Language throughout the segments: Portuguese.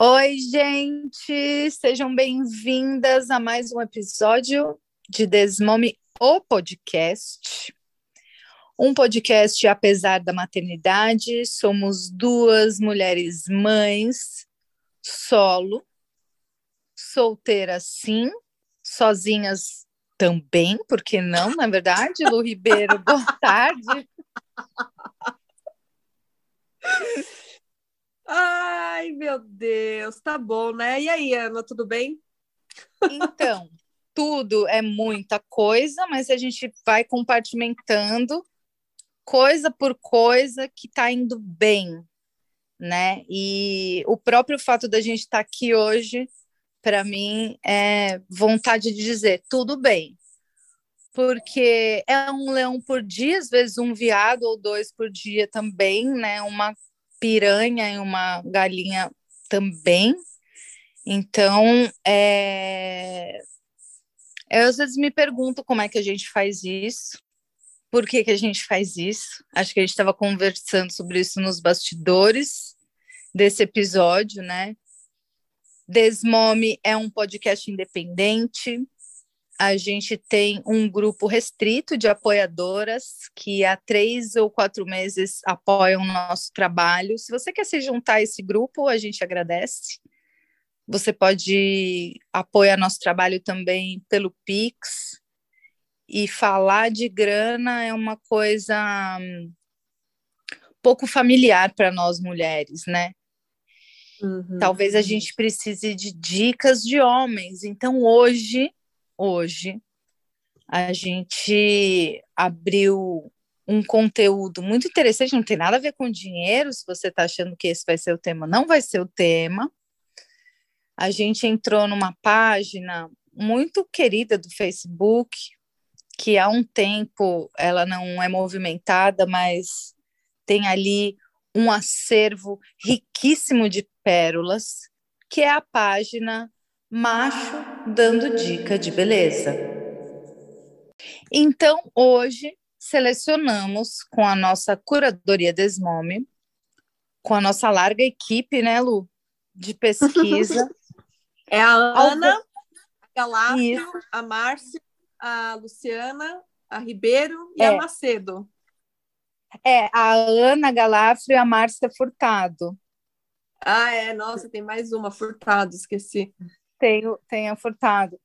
Oi, gente! Sejam bem-vindas a mais um episódio de Desmome, o podcast. Um podcast apesar da maternidade. Somos duas mulheres mães, solo, solteiras sim, sozinhas também, porque não, na é verdade, Lu Ribeiro, boa tarde. Ai, meu Deus, tá bom, né? E aí, Ana, tudo bem? Então, tudo é muita coisa, mas a gente vai compartimentando coisa por coisa que está indo bem, né? E o próprio fato da gente estar tá aqui hoje, para mim, é vontade de dizer tudo bem, porque é um leão por dia, às vezes um viado ou dois por dia também, né? Uma piranha e uma galinha também. Então, é... eu às vezes me pergunto como é que a gente faz isso, por que, que a gente faz isso. Acho que a gente estava conversando sobre isso nos bastidores desse episódio, né? Desmome é um podcast independente, a gente tem um grupo restrito de apoiadoras que há três ou quatro meses apoiam o nosso trabalho. Se você quer se juntar a esse grupo, a gente agradece. Você pode apoiar nosso trabalho também pelo Pix. E falar de grana é uma coisa um, pouco familiar para nós mulheres, né? Uhum. Talvez a gente precise de dicas de homens. Então, hoje, hoje a gente abriu um conteúdo muito interessante, não tem nada a ver com dinheiro, se você está achando que esse vai ser o tema, não vai ser o tema. A gente entrou numa página muito querida do Facebook, que há um tempo ela não é movimentada, mas tem ali um acervo riquíssimo de pérolas, que é a página macho dando dica de beleza. Então, hoje selecionamos com a nossa curadoria Desmome, com a nossa larga equipe, né, Lu, de pesquisa. é a Ana, a Galácio, a Márcia, a Luciana, a Ribeiro e é. a Macedo. É, a Ana Galafrio e a Márcia Furtado. Ah, é, nossa, tem mais uma, Furtado, esqueci tenho, tenha furtado.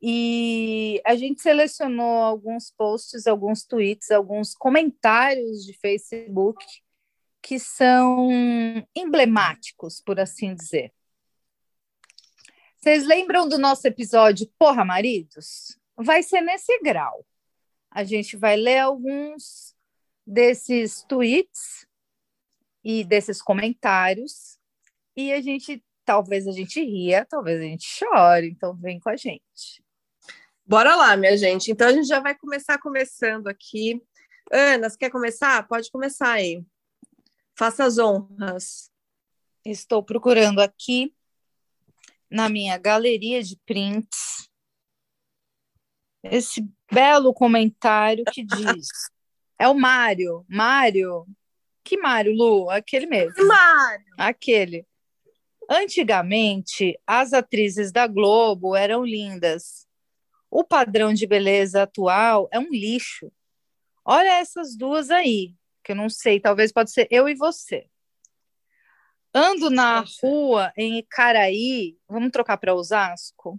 E a gente selecionou alguns posts, alguns tweets, alguns comentários de Facebook que são emblemáticos, por assim dizer. Vocês lembram do nosso episódio Porra Maridos? Vai ser nesse grau. A gente vai ler alguns desses tweets e desses comentários e a gente talvez a gente ria, talvez a gente chore, então vem com a gente. Bora lá, minha gente. Então a gente já vai começar começando aqui. Ana, você quer começar? Pode começar aí. Faça as honras. Estou procurando aqui na minha galeria de prints esse belo comentário que diz. É o Mário. Mário. Que Mário, Lu? Aquele mesmo. Mário. Aquele. Antigamente, as atrizes da Globo eram lindas. O padrão de beleza atual é um lixo. Olha essas duas aí, que eu não sei, talvez pode ser eu e você. Ando na rua em Icaraí, vamos trocar para Osasco?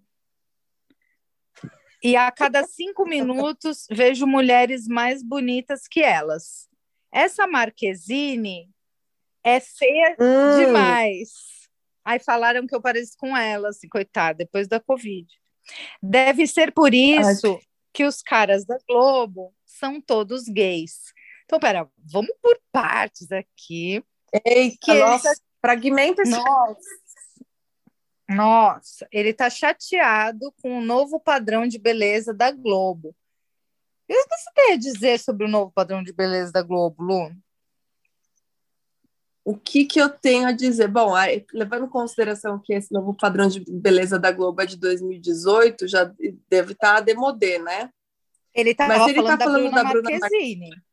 E a cada cinco minutos vejo mulheres mais bonitas que elas. Essa Marquezine é feia hum. demais. Aí falaram que eu pareço com ela, assim, coitada, depois da Covid. Deve ser por isso Ai. que os caras da Globo são todos gays. Então, pera, vamos por partes aqui. Eita, que nossa, fragmenta esse... Nossa. Nossa, ele está chateado com o novo padrão de beleza da Globo. O que você tem a dizer sobre o novo padrão de beleza da Globo, Lu? O que, que eu tenho a dizer? Bom, levando em consideração que esse novo padrão de beleza da Globo é de 2018, já deve estar a demodê, né? Ele tá, Mas ele falando, tá falando da Bruna, da Bruna Marquezine.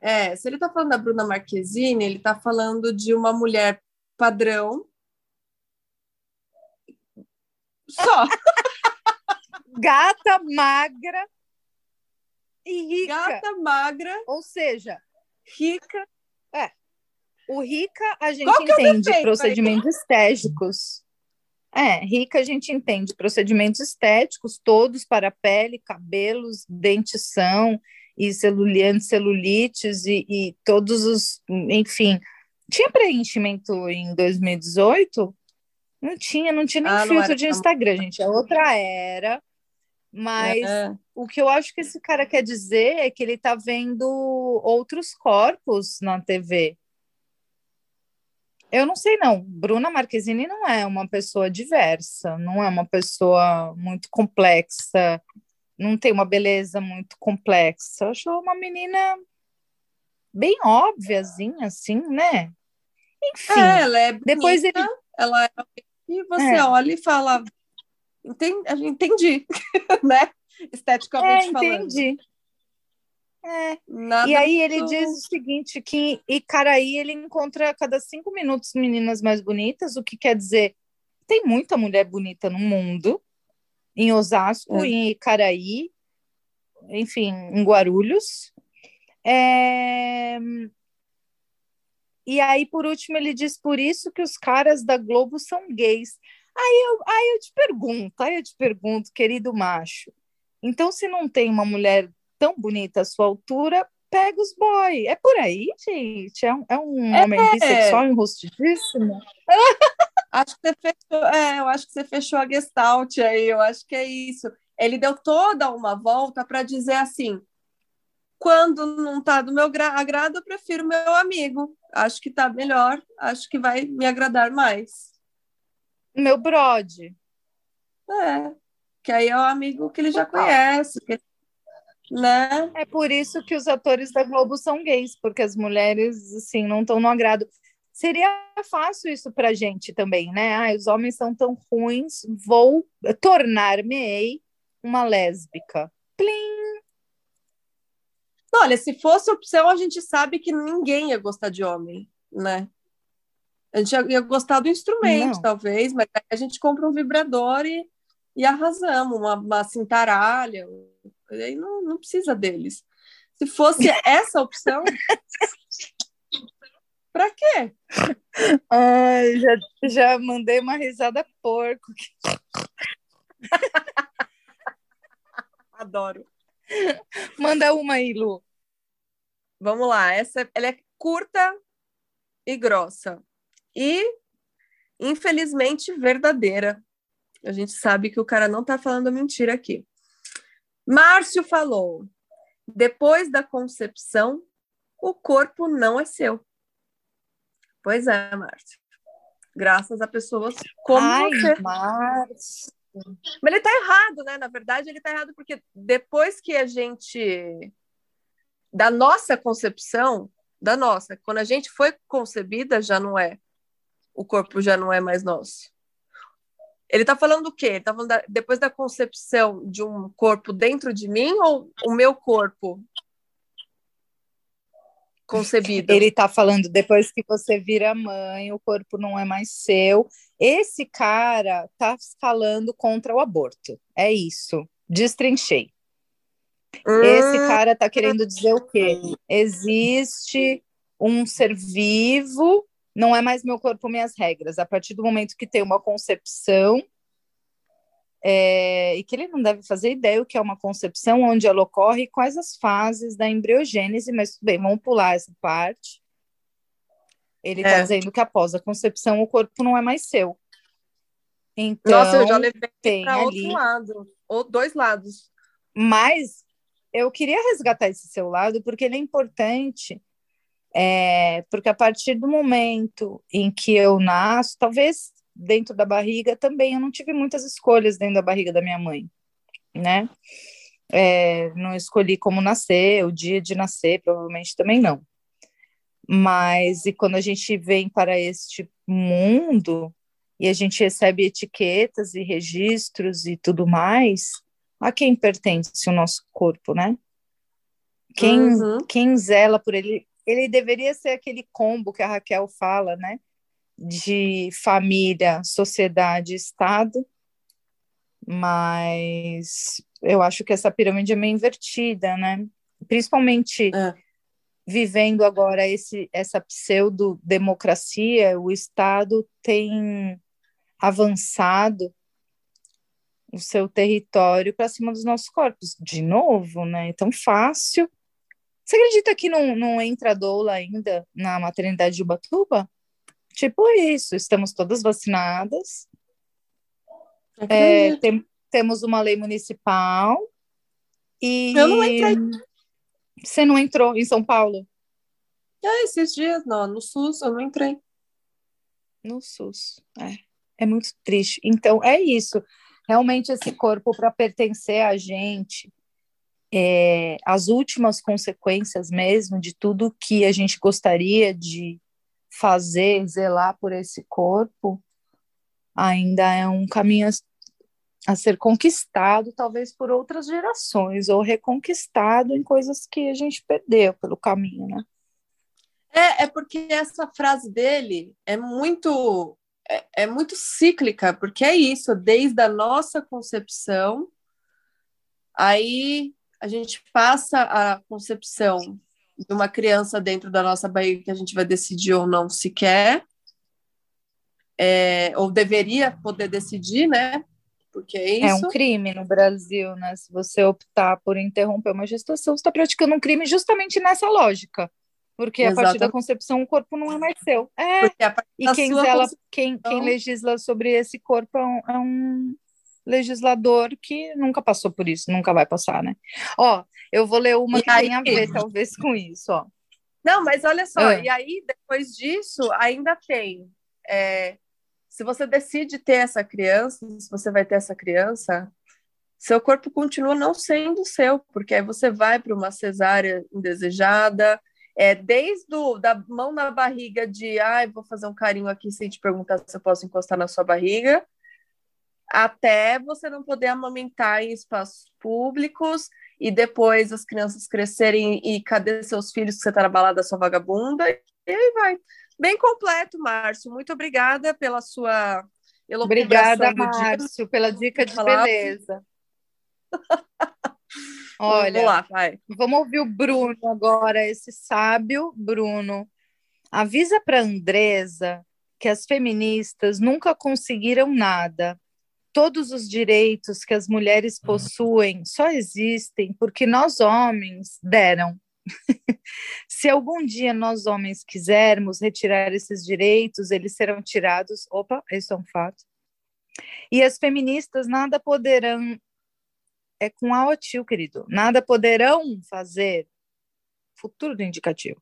É, se ele está falando da Bruna Marquezine, ele está falando de uma mulher padrão. Só. Gata, magra e rica. Gata, magra. Ou seja, rica. É. O rica a gente é entende é procedimentos estéticos. É, rica a gente entende procedimentos estéticos todos para pele, cabelos, dentição e celulite, celulites e, e todos os, enfim. Tinha preenchimento em 2018? Não tinha, não tinha nem ah, filtro de Instagram, gente. É outra era. Mas é. o que eu acho que esse cara quer dizer é que ele está vendo outros corpos na TV. Eu não sei, não. Bruna Marquezine não é uma pessoa diversa, não é uma pessoa muito complexa, não tem uma beleza muito complexa. Eu acho uma menina bem óbviazinha, assim, né? Enfim. É, ela é bonita, depois ele... ela é... E você é. olha e fala, entendi, entendi né? Esteticamente é, falando. Entendi. É. Nada e aí ele diz o seguinte, que e Caraí ele encontra a cada cinco minutos meninas mais bonitas, o que quer dizer tem muita mulher bonita no mundo, em Osasco, é. em Caraí, enfim, em Guarulhos. É... E aí, por último, ele diz por isso que os caras da Globo são gays. Aí eu, aí eu te pergunto, aí eu te pergunto, querido macho, então se não tem uma mulher tão bonita à sua altura, pega os boy. É por aí, gente? É um, é um é, homem bissexual enrustidíssimo? acho que você fechou, é, eu acho que você fechou a gestalt aí, eu acho que é isso. Ele deu toda uma volta para dizer assim: quando não está do meu agrado, eu prefiro meu amigo. Acho que está melhor, acho que vai me agradar mais. Meu brode. É, que aí é o amigo que ele já conhece, que né? É por isso que os atores da Globo são gays, porque as mulheres, assim, não estão no agrado. Seria fácil isso para gente também, né? Ah, os homens são tão ruins, vou tornar-me uma lésbica. Plim! Olha, se fosse opção, a gente sabe que ninguém ia gostar de homem, né? A gente ia gostar do instrumento, não. talvez, mas a gente compra um vibrador e, e arrasamos, uma, uma cintaralha, Aí não, não precisa deles. Se fosse essa opção, para quê? Ai, já, já mandei uma risada porco. Adoro. Manda uma aí, Lu. Vamos lá. Essa ela é curta e grossa. E, infelizmente, verdadeira. A gente sabe que o cara não está falando mentira aqui. Márcio falou: depois da concepção, o corpo não é seu. Pois é, Márcio. Graças a pessoas como Ai, você. Márcio. Mas ele tá errado, né? Na verdade, ele tá errado porque depois que a gente. Da nossa concepção, da nossa, quando a gente foi concebida, já não é. O corpo já não é mais nosso. Ele está falando do quê? Ele tá falando da, depois da concepção de um corpo dentro de mim ou o meu corpo concebido? Ele está falando depois que você vira mãe, o corpo não é mais seu. Esse cara está falando contra o aborto. É isso. Destrinchei. Hum. Esse cara está querendo dizer o quê? Existe um ser vivo não é mais meu corpo, minhas regras. A partir do momento que tem uma concepção, é, e que ele não deve fazer ideia o que é uma concepção, onde ela ocorre, quais as fases da embriogênese, mas bem, vamos pular essa parte. Ele está é. dizendo que após a concepção o corpo não é mais seu. Então, Nossa, eu já levei para outro lado, ou dois lados. Mas eu queria resgatar esse seu lado, porque ele é importante é, porque a partir do momento em que eu nasço, talvez dentro da barriga também eu não tive muitas escolhas dentro da barriga da minha mãe, né? É, não escolhi como nascer, o dia de nascer, provavelmente também não. Mas e quando a gente vem para este mundo e a gente recebe etiquetas e registros e tudo mais, a quem pertence o nosso corpo, né? Quem, uhum. quem zela por ele? Ele deveria ser aquele combo que a Raquel fala, né? De família, sociedade, Estado, mas eu acho que essa pirâmide é meio invertida, né? Principalmente é. vivendo agora esse, essa pseudo-democracia, o Estado tem avançado o seu território para cima dos nossos corpos. De novo, né? É tão fácil. Você acredita que não, não entra doula ainda na maternidade de Ubatuba? Tipo isso, estamos todas vacinadas. É, tem, temos uma lei municipal. E... Eu não entrei. Você não entrou em São Paulo? É, esses dias, não, no SUS eu não entrei. No SUS, é. É muito triste. Então, é isso realmente esse corpo para pertencer a gente, é, as últimas consequências mesmo de tudo que a gente gostaria de fazer, zelar por esse corpo, ainda é um caminho a, a ser conquistado, talvez por outras gerações, ou reconquistado em coisas que a gente perdeu pelo caminho, né? É, é porque essa frase dele é muito é, é muito cíclica, porque é isso, desde a nossa concepção, aí a gente passa a concepção de uma criança dentro da nossa barriga que a gente vai decidir ou não se quer, é, ou deveria poder decidir, né? Porque é isso. É um crime no Brasil, né? Se você optar por interromper uma gestação, você está praticando um crime justamente nessa lógica. Porque Exatamente. a partir da concepção o corpo não é mais seu. É. e quem, zela, quem, quem legisla sobre esse corpo é um, é um, legislador que nunca passou por isso, nunca vai passar, né? Ó, eu vou ler uma e que aí... tem a ver, talvez, com isso, ó. Não, mas olha só, é. e aí, depois disso, ainda tem. É, se você decide ter essa criança, se você vai ter essa criança, seu corpo continua não sendo seu, porque aí você vai para uma cesárea indesejada, é, desde o, da mão na barriga de ai, ah, vou fazer um carinho aqui sem te perguntar se eu posso encostar na sua barriga, até você não poder amamentar em espaços públicos e depois as crianças crescerem e cadê seus filhos que você tá na balada sua vagabunda e aí vai. Bem completo, Márcio. Muito obrigada pela sua Obrigada, Márcio, pela dica de beleza. Olha, vamos lá, vai. Vamos ouvir o Bruno agora, esse sábio Bruno. Avisa para Andresa que as feministas nunca conseguiram nada. Todos os direitos que as mulheres uhum. possuem só existem porque nós homens deram. Se algum dia nós homens quisermos retirar esses direitos, eles serão tirados. Opa, isso é um fato. E as feministas nada poderão é com a OTIL, querido. Nada poderão fazer. Futuro do indicativo.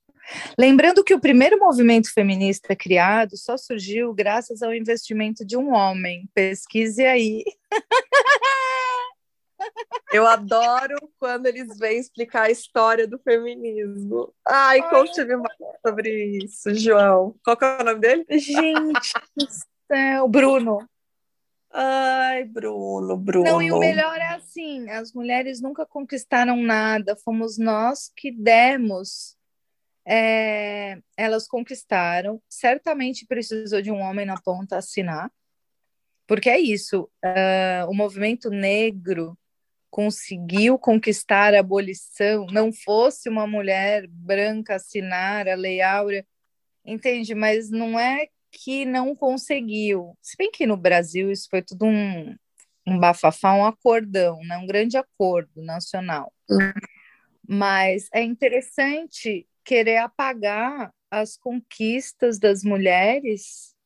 Lembrando que o primeiro movimento feminista criado só surgiu graças ao investimento de um homem. Pesquise aí. Eu adoro quando eles vêm explicar a história do feminismo. Ai, conte-me mais sobre isso, João. Qual é o nome dele? Gente do céu, Bruno. Ai, Bruno, Bruno. Não, e o melhor é assim: as mulheres nunca conquistaram nada, fomos nós que demos. É, elas conquistaram, certamente precisou de um homem na ponta assinar, porque é isso: uh, o movimento negro conseguiu conquistar a abolição, não fosse uma mulher branca assinar a Lei Áurea, entende? Mas não é que não conseguiu. Se bem que no Brasil isso foi tudo um, um bafafá, um acordão, né? um grande acordo nacional. Mas é interessante querer apagar as conquistas das mulheres,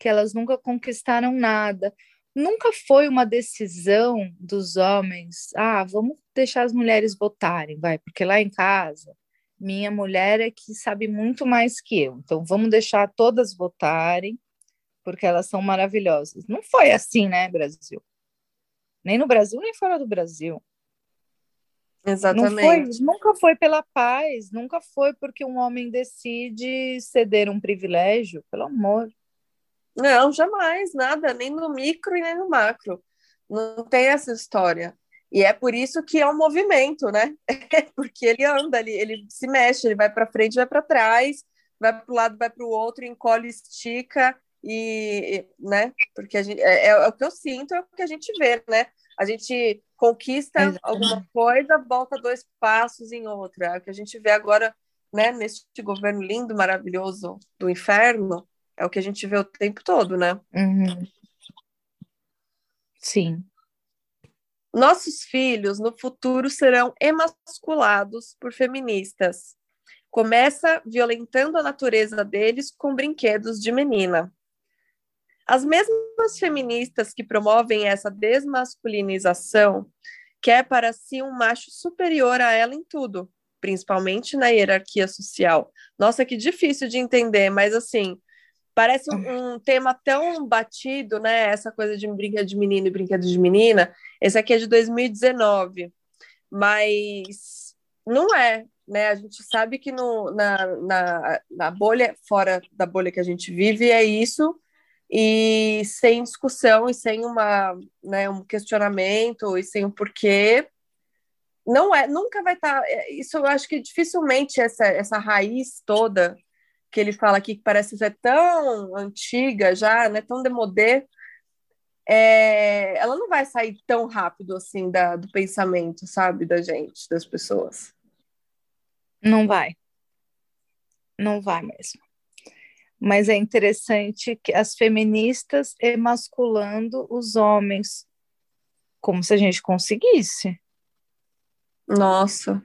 que elas nunca conquistaram nada. Nunca foi uma decisão dos homens, ah, vamos deixar as mulheres votarem, vai, porque lá em casa minha mulher é que sabe muito mais que eu. Então, vamos deixar todas votarem, porque elas são maravilhosas. Não foi assim, né, Brasil? Nem no Brasil, nem fora do Brasil. Exatamente. Foi, nunca foi pela paz, nunca foi porque um homem decide ceder um privilégio, pelo amor. Não, jamais, nada, nem no micro e nem no macro. Não tem essa história. E é por isso que é um movimento, né? porque ele anda, ele, ele se mexe, ele vai para frente, vai para trás, vai para o lado, vai para o outro, encolhe, estica e, né? Porque a gente, é, é, o que eu sinto, é o que a gente vê, né? A gente conquista Exatamente. alguma coisa, volta dois passos em outra. É o que a gente vê agora, né? Neste governo lindo, maravilhoso do inferno, é o que a gente vê o tempo todo, né? Uhum. Sim. Nossos filhos no futuro serão emasculados por feministas. Começa violentando a natureza deles com brinquedos de menina. As mesmas feministas que promovem essa desmasculinização quer para si um macho superior a ela em tudo, principalmente na hierarquia social. Nossa, que difícil de entender, mas assim, parece um, um tema tão batido, né? Essa coisa de brinquedo de menino e brinquedo de menina. Esse aqui é de 2019, mas não é, né? A gente sabe que no, na, na, na bolha, fora da bolha que a gente vive, é isso e sem discussão e sem uma, né, um questionamento e sem um porquê, não é, nunca vai estar. Tá, é, isso eu acho que dificilmente essa, essa raiz toda que ele fala aqui, que parece ser tão antiga já, né, tão demodé, é, ela não vai sair tão rápido assim da, do pensamento, sabe, da gente, das pessoas. Não vai. Não vai mesmo mas é interessante que as feministas emasculando os homens, como se a gente conseguisse. Nossa.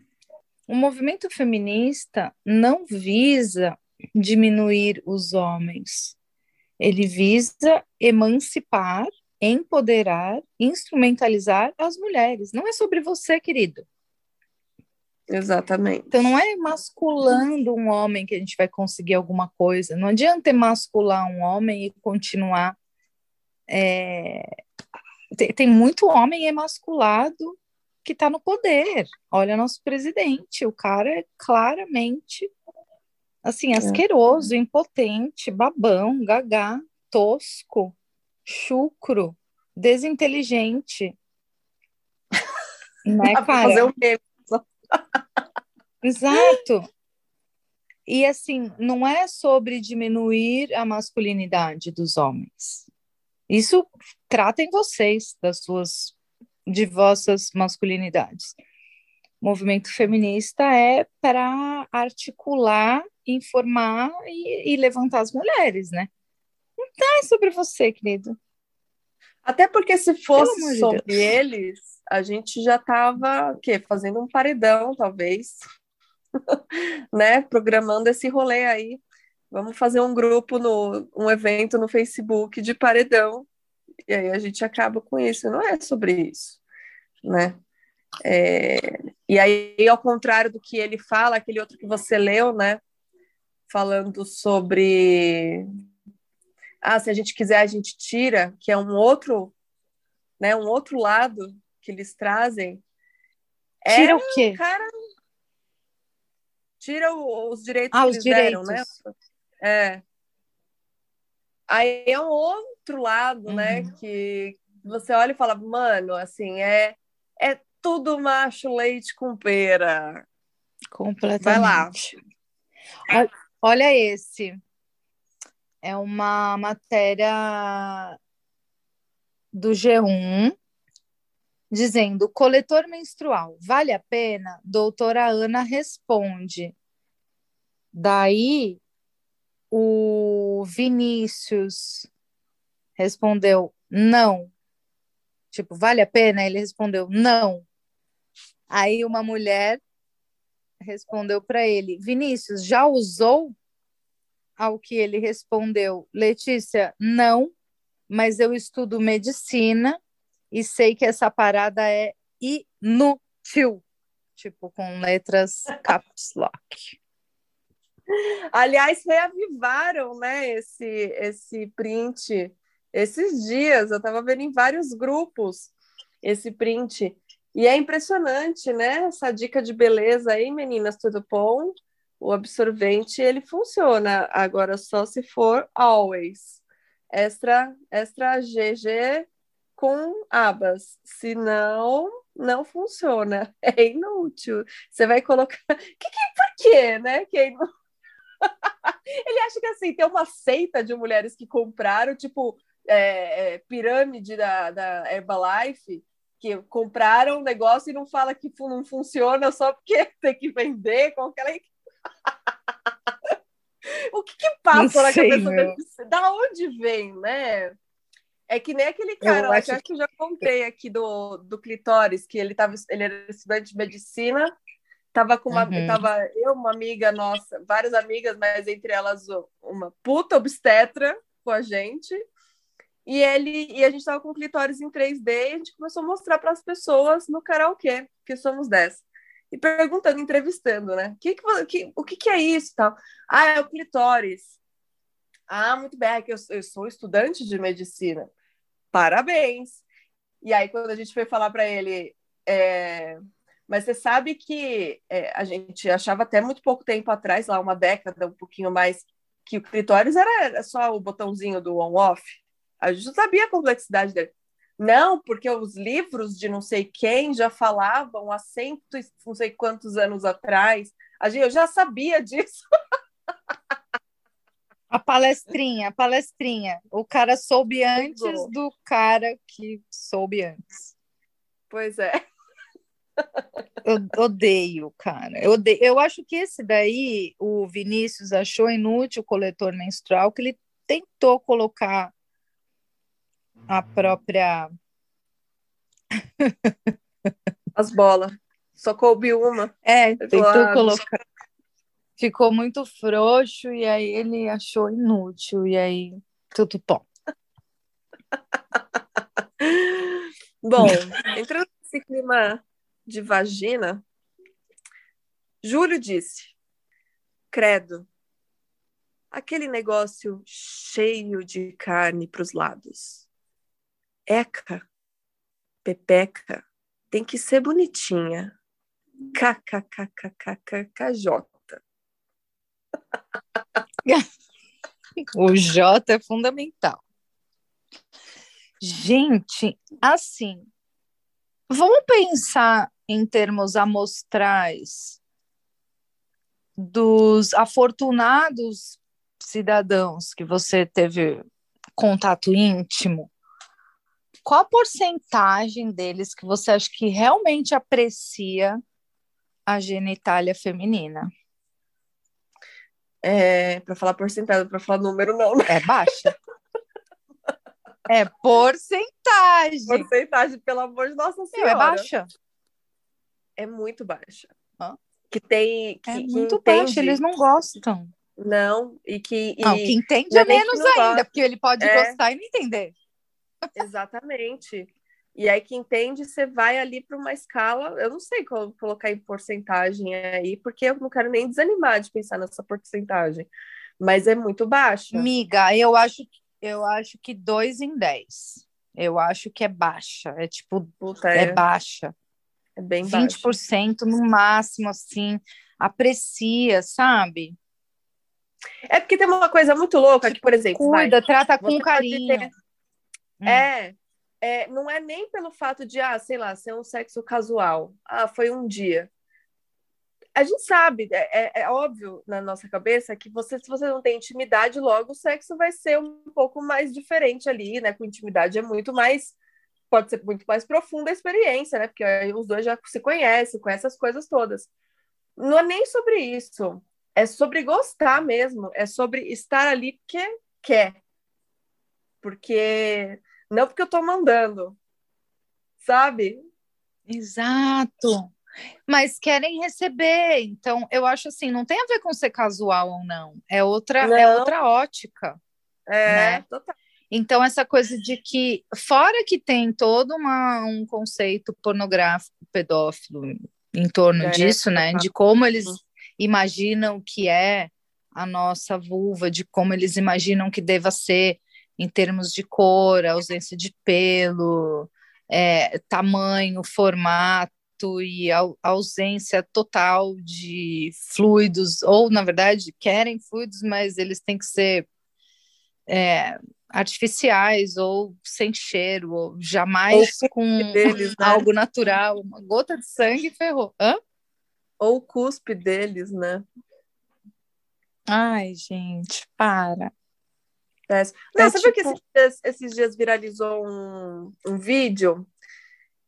O movimento feminista não visa diminuir os homens, ele visa emancipar, empoderar, instrumentalizar as mulheres. Não é sobre você, querido. Exatamente. Então não é masculando um homem que a gente vai conseguir alguma coisa. Não adianta emascular um homem e continuar. É... Tem, tem, muito homem emasculado que está no poder. Olha nosso presidente, o cara é claramente assim, é. asqueroso, é. impotente, babão, gagá, tosco, chucro, desinteligente. né, cara? Fazer um meme Exato. E assim, não é sobre diminuir a masculinidade dos homens. Isso tratem vocês das suas de vossas masculinidades. O movimento feminista é para articular, informar e, e, levantar as mulheres, né? Não é sobre você, querido. Até porque se fosse sobre de eles, a gente já estava fazendo um paredão, talvez, né? Programando esse rolê aí. Vamos fazer um grupo no um evento no Facebook de paredão. E aí a gente acaba com isso. Não é sobre isso, né? É, e aí, ao contrário do que ele fala, aquele outro que você leu, né? Falando sobre ah, se a gente quiser, a gente tira, que é um outro, né, um outro lado que eles trazem. Tira é o quê? Cara, tira o, os direitos ah, que eles direitos. deram, né? É. Aí é um outro lado, né, uhum. né, que você olha e fala, mano, assim, é, é tudo macho leite com pera. Completamente. Vai lá. Olha esse é uma matéria do G1 dizendo: coletor menstrual, vale a pena? Doutora Ana responde. Daí o Vinícius respondeu: não. Tipo, vale a pena? Ele respondeu: não. Aí uma mulher respondeu para ele: Vinícius, já usou? Ao que ele respondeu: Letícia, não, mas eu estudo medicina e sei que essa parada é inútil. Tipo, com letras caps lock. Aliás, reavivaram, né, esse, esse print esses dias. Eu estava vendo em vários grupos esse print. E é impressionante, né? Essa dica de beleza aí, meninas, tudo bom? O absorvente, ele funciona. Agora, só se for always. Extra, extra GG com abas. Se não, funciona. É inútil. Você vai colocar... Que, que, por quê, né? Que é. Ele acha que assim, tem uma seita de mulheres que compraram, tipo, é, é, pirâmide da, da Herbalife, que compraram um negócio e não fala que não funciona só porque tem que vender com aquela. o que, que passa na cabeça dele? Da onde vem, né? É que nem aquele cara eu lá, acho que eu já contei aqui do, do clitóris, que ele, tava, ele era estudante de medicina, tava com uma. Uhum. Tava eu, uma amiga nossa, várias amigas, mas entre elas uma puta obstetra com a gente. E ele e a gente estava com clitóris em 3D e a gente começou a mostrar para as pessoas no karaokê, que somos 10. E perguntando, entrevistando, né? Que que, que, o que, que é isso tal? Ah, é o clitóris. Ah, muito bem, é que eu, eu sou estudante de medicina. Parabéns. E aí, quando a gente foi falar para ele, é... mas você sabe que é, a gente achava até muito pouco tempo atrás, lá uma década, um pouquinho mais, que o clitóris era só o botãozinho do on-off. A gente não sabia a complexidade dele. Não, porque os livros de não sei quem já falavam há cento e não sei quantos anos atrás. Eu já sabia disso. A palestrinha, a palestrinha. O cara soube antes do cara que soube antes. Pois é. Eu odeio, cara. Eu, odeio. eu acho que esse daí, o Vinícius achou inútil o coletor menstrual, que ele tentou colocar a própria. As bolas. Só coube uma. É, tentou ah, colocar. Ficou muito frouxo e aí ele achou inútil. E aí, tudo bom. bom, entrando nesse clima de vagina, Júlio disse: Credo, aquele negócio cheio de carne para os lados. Eca, Pepeca, tem que ser bonitinha. KKKKKKJ. o J é fundamental. Gente, assim, vamos pensar em termos amostrais dos afortunados cidadãos que você teve contato íntimo qual a porcentagem deles que você acha que realmente aprecia a genitália feminina? É, para falar porcentagem, para falar número, não. Né? É baixa. é porcentagem. Porcentagem, pelo amor de Nossa Senhora. é baixa? É muito baixa. Hã? Que tem. Que, é muito que baixa, eles não gostam. Não, e que. E não, que entende é menos ainda, gosta. porque ele pode é... gostar e não entender. Exatamente. E aí, que entende, você vai ali para uma escala. Eu não sei como colocar em porcentagem aí, porque eu não quero nem desanimar de pensar nessa porcentagem. Mas é muito baixa. Miga, eu acho, eu acho que 2 em 10. Eu acho que é baixa. É tipo, Puta, é, é baixa. É bem 20% baixa. no máximo, assim. Aprecia, sabe? É porque tem uma coisa muito louca que, por exemplo. Cuida, vai, trata com carinho. Ter Hum. É, é, não é nem pelo fato de, ah, sei lá, ser um sexo casual. Ah, foi um dia. A gente sabe, é, é, é, óbvio na nossa cabeça que você, se você não tem intimidade, logo o sexo vai ser um pouco mais diferente ali, né? Com intimidade é muito mais, pode ser muito mais profunda a experiência, né? Porque aí os dois já se conhecem, com essas coisas todas. Não é nem sobre isso, é sobre gostar mesmo, é sobre estar ali porque quer. Porque não porque eu estou mandando, sabe? Exato. Mas querem receber, então eu acho assim, não tem a ver com ser casual ou não, é outra, é outra ótica. É, né? total. Então, essa coisa de que, fora que tem todo uma, um conceito pornográfico, pedófilo, em torno é, disso, né? De como eles imaginam que é a nossa vulva, de como eles imaginam que deva ser em termos de cor, ausência de pelo, é, tamanho, formato e a ausência total de fluidos, ou na verdade querem fluidos, mas eles têm que ser é, artificiais ou sem cheiro, ou jamais ou com deles, né? algo natural, uma gota de sangue ferrou. Hã? Ou o cuspe deles, né? Ai, gente, para. É. Não, é sabe tipo... que esses dias, esses dias viralizou um, um vídeo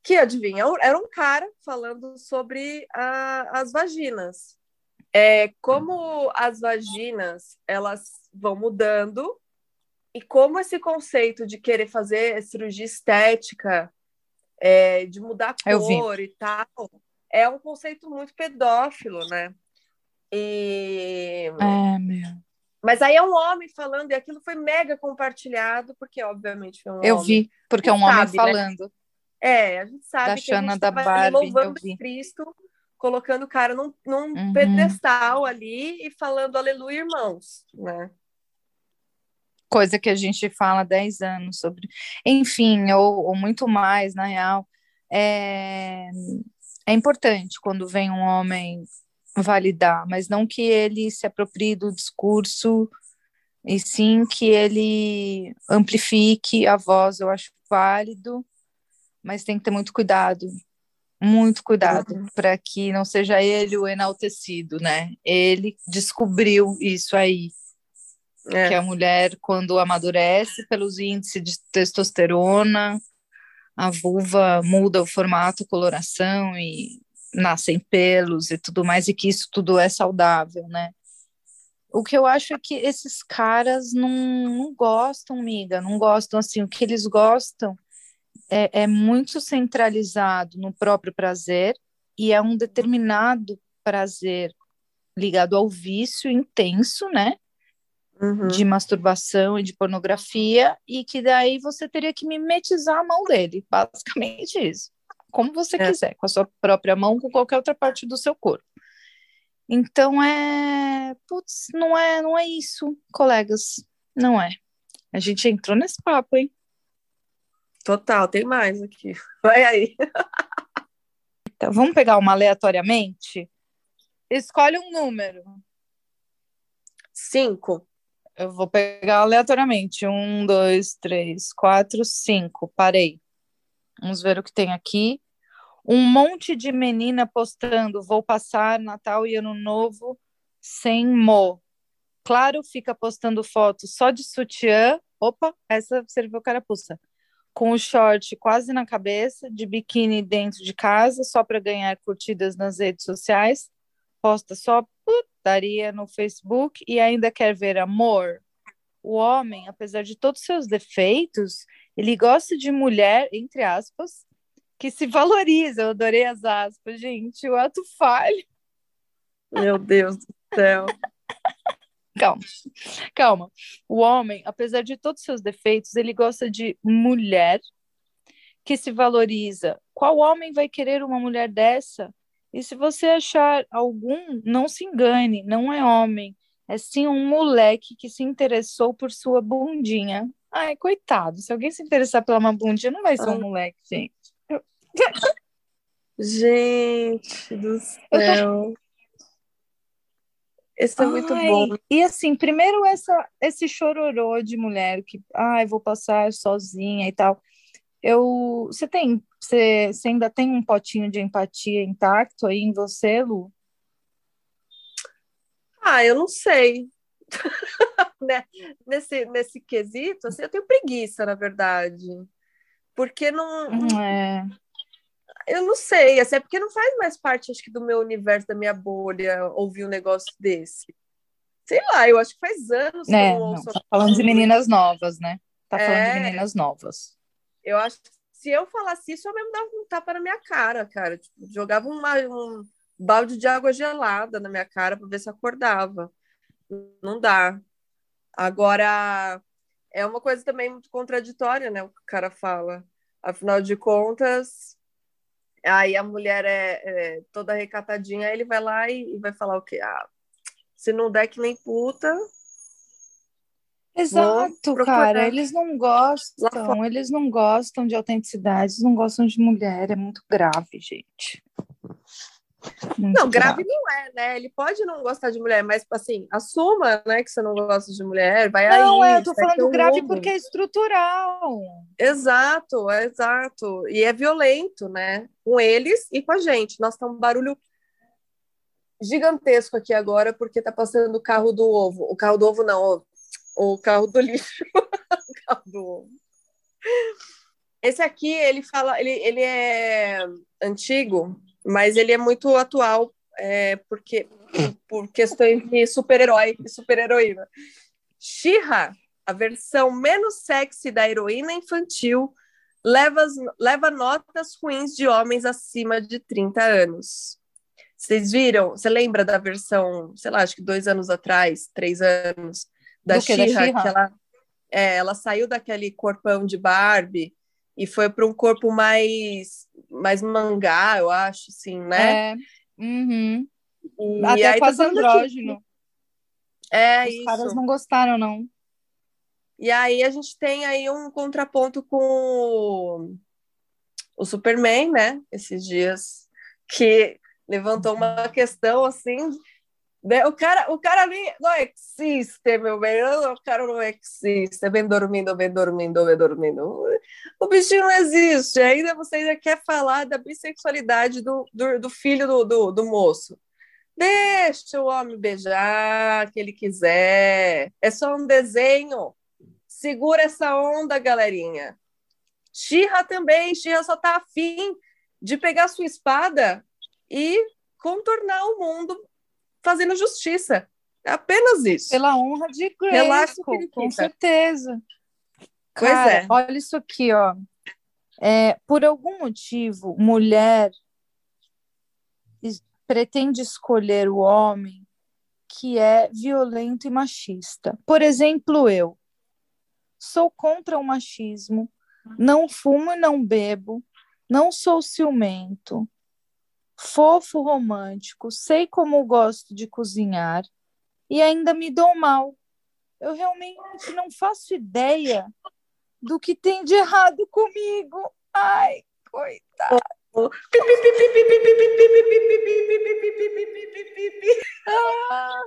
que, adivinha, era um cara falando sobre a, as vaginas. É, como as vaginas, elas vão mudando e como esse conceito de querer fazer cirurgia estética, é, de mudar a cor e tal, é um conceito muito pedófilo, né? E... É, meu. Mas aí é um homem falando, e aquilo foi mega compartilhado, porque obviamente foi um eu homem. Eu vi, porque é um homem sabe, né? falando. Né? É, a gente sabe da que Xana, a gente da Barbie, louvando Cristo, colocando o cara num, num uhum. pedestal ali e falando aleluia, irmãos, né? Coisa que a gente fala há 10 anos sobre. Enfim, ou, ou muito mais, na real. É, é importante quando vem um homem validar, mas não que ele se aproprie do discurso, e sim que ele amplifique a voz, eu acho válido, mas tem que ter muito cuidado, muito cuidado, uhum. para que não seja ele o enaltecido, né? Ele descobriu isso aí. É. Que a mulher, quando amadurece pelos índices de testosterona, a vulva muda o formato, coloração e nascem pelos e tudo mais, e que isso tudo é saudável, né? O que eu acho é que esses caras não, não gostam, miga, não gostam assim. O que eles gostam é, é muito centralizado no próprio prazer e é um determinado prazer ligado ao vício intenso, né? Uhum. De masturbação e de pornografia, e que daí você teria que mimetizar a mão dele, basicamente isso como você é. quiser, com a sua própria mão, com qualquer outra parte do seu corpo. Então é, putz, não é, não é isso, colegas, não é. A gente entrou nesse papo, hein? Total, tem mais aqui. Vai aí. Então, vamos pegar uma aleatoriamente? Escolhe um número. Cinco. Eu vou pegar aleatoriamente. Um, dois, três, quatro, cinco. Parei. Vamos ver o que tem aqui um monte de menina postando vou passar Natal e Ano Novo sem mo. Claro, fica postando fotos só de sutiã. Opa, essa serviu carapuça. Com o short quase na cabeça, de biquíni dentro de casa, só para ganhar curtidas nas redes sociais. Posta só putaria no Facebook e ainda quer ver amor. O homem, apesar de todos os seus defeitos, ele gosta de mulher, entre aspas, que se valoriza. Eu adorei as aspas, gente. O ato falho. Meu Deus do céu. calma, calma. O homem, apesar de todos os seus defeitos, ele gosta de mulher que se valoriza. Qual homem vai querer uma mulher dessa? E se você achar algum, não se engane, não é homem, é sim um moleque que se interessou por sua bundinha. Ai, coitado, se alguém se interessar pela uma bundinha, não vai ser um moleque, gente. Gente do céu. Esse é ai, muito bom. E assim, primeiro essa, esse chororô de mulher que, ai, vou passar sozinha e tal. Eu, você tem, você, você ainda tem um potinho de empatia intacto aí em você, Lu? Ah, eu não sei. né? nesse, nesse quesito, assim, eu tenho preguiça, na verdade. Porque não. É eu não sei, assim, é porque não faz mais parte, acho que, do meu universo, da minha bolha, ouvir um negócio desse. Sei lá, eu acho que faz anos que é, eu não ouço. Não, tá falando de meninas novas, né? Tá é, falando de é. meninas novas. Eu acho que se eu falasse isso, eu mesmo dava um tapa na minha cara, cara. Tipo, jogava uma, um balde de água gelada na minha cara para ver se acordava. Não dá. Agora, é uma coisa também muito contraditória, né? O que o cara fala. Afinal de contas, Aí a mulher é, é toda recatadinha, ele vai lá e, e, vai falar o quê? Ah, Se não der que nem puta. Exato, cara. Eles não gostam, eles não gostam de autenticidade, eles não gostam de mulher. É muito grave, gente. Não, grave, não é, né? Ele pode não gostar de mulher, mas assim, assuma, né, que você não gosta de mulher, vai não, aí. Não, é, eu tô falando grave porque é estrutural. Exato, é exato. E é violento, né? Com eles e com a gente. Nós estamos um barulho gigantesco aqui agora, porque tá passando o carro do ovo. O carro do ovo não, o, o carro do lixo. o carro do ovo. Esse aqui, ele fala, ele, ele é antigo, mas ele é muito atual, é, porque por questões de super-herói e super-heroína. Shira, a versão menos sexy da heroína infantil, leva, leva notas ruins de homens acima de 30 anos. Vocês viram? Você lembra da versão, sei lá, acho que dois anos atrás, três anos, da Xirra, que ela, é, ela saiu daquele corpão de Barbie e foi para um corpo mais, mais mangá, eu acho, assim, né? É. Uhum. E Até aí, quase tá andrógeno. É, Os isso. caras não gostaram, não. E aí a gente tem aí um contraponto com o, o Superman, né? Esses dias, que levantou uma questão assim. Né? O cara, o cara nem, não existe, meu bem. O cara não existe. Vem dormindo, vem dormindo, vem dormindo. O bichinho não existe. Ainda você ainda quer falar da bissexualidade do, do, do filho do, do, do moço. Deixa o homem beijar que ele quiser. É só um desenho. Segura essa onda, galerinha. Xirra também. Xirra só tá afim de pegar sua espada e contornar o mundo fazendo justiça. É apenas isso. Pela honra de Grace, com certeza. Pois Cara, é. Olha isso aqui, ó. É, por algum motivo, mulher pretende escolher o homem que é violento e machista. Por exemplo, eu sou contra o machismo, não fumo e não bebo, não sou ciumento, fofo, romântico, sei como gosto de cozinhar e ainda me dou mal. Eu realmente não faço ideia do que tem de errado comigo. Ai, coitado. Ah,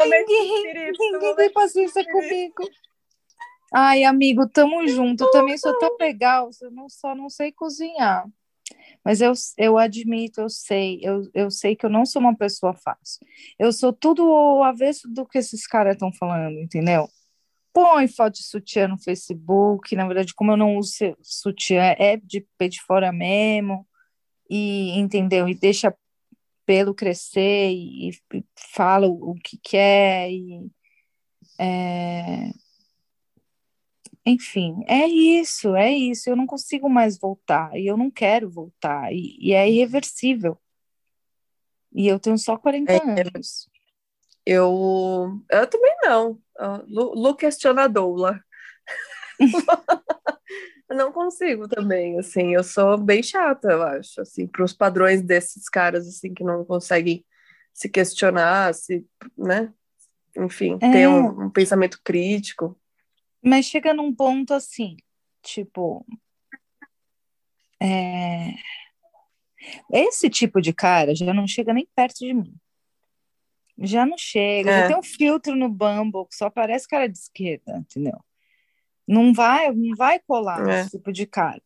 ninguém, ninguém tem paciência comigo. Ai, amigo, tamo junto. Eu também sou tão legal, eu não, só não sei cozinhar. Mas eu, eu admito, eu sei, eu, eu sei que eu não sou uma pessoa fácil. Eu sou tudo o avesso do que esses caras estão falando, entendeu? Põe foto de sutiã no Facebook, na verdade, como eu não uso sutiã, é de pé de fora mesmo, e entendeu? E deixa pelo crescer e, e fala o, que quer e é, enfim, é isso, é isso. Eu não consigo mais voltar e eu não quero voltar e, e é irreversível. E eu tenho só 40 é, anos. Eu, eu também não. Lu, Lu questiona doula. não consigo também, assim, eu sou bem chata, eu acho, assim, para os padrões desses caras, assim, que não conseguem se questionar, se, né, enfim, é. ter um, um pensamento crítico. Mas chega num ponto assim, tipo. É... Esse tipo de cara já não chega nem perto de mim. Já não chega, é. já tem um filtro no Bumble que só aparece cara de esquerda, entendeu? Não vai, não vai colar é. esse tipo de cara.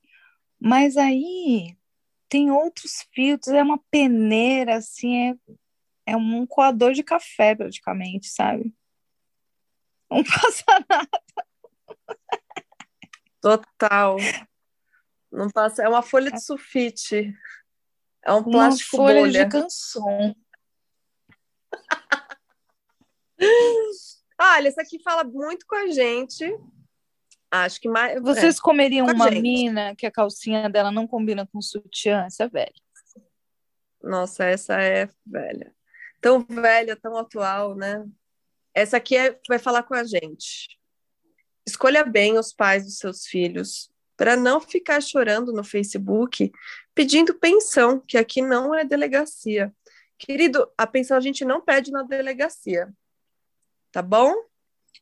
Mas aí tem outros filtros, é uma peneira, assim, é, é um coador de café, praticamente, sabe? Não passa nada. Total. Não passa, é uma folha de sulfite. É um plástico uma folha bolha. de canção. Olha, essa aqui fala muito com a gente. Acho que mais. Vocês é, comeriam uma gente. mina que a calcinha dela não combina com sutiã? Essa é velha. Nossa, essa é velha. Tão velha, tão atual, né? Essa aqui é, vai falar com a gente. Escolha bem os pais dos seus filhos para não ficar chorando no Facebook pedindo pensão, que aqui não é delegacia. Querido, a pensão a gente não pede na delegacia. tá bom?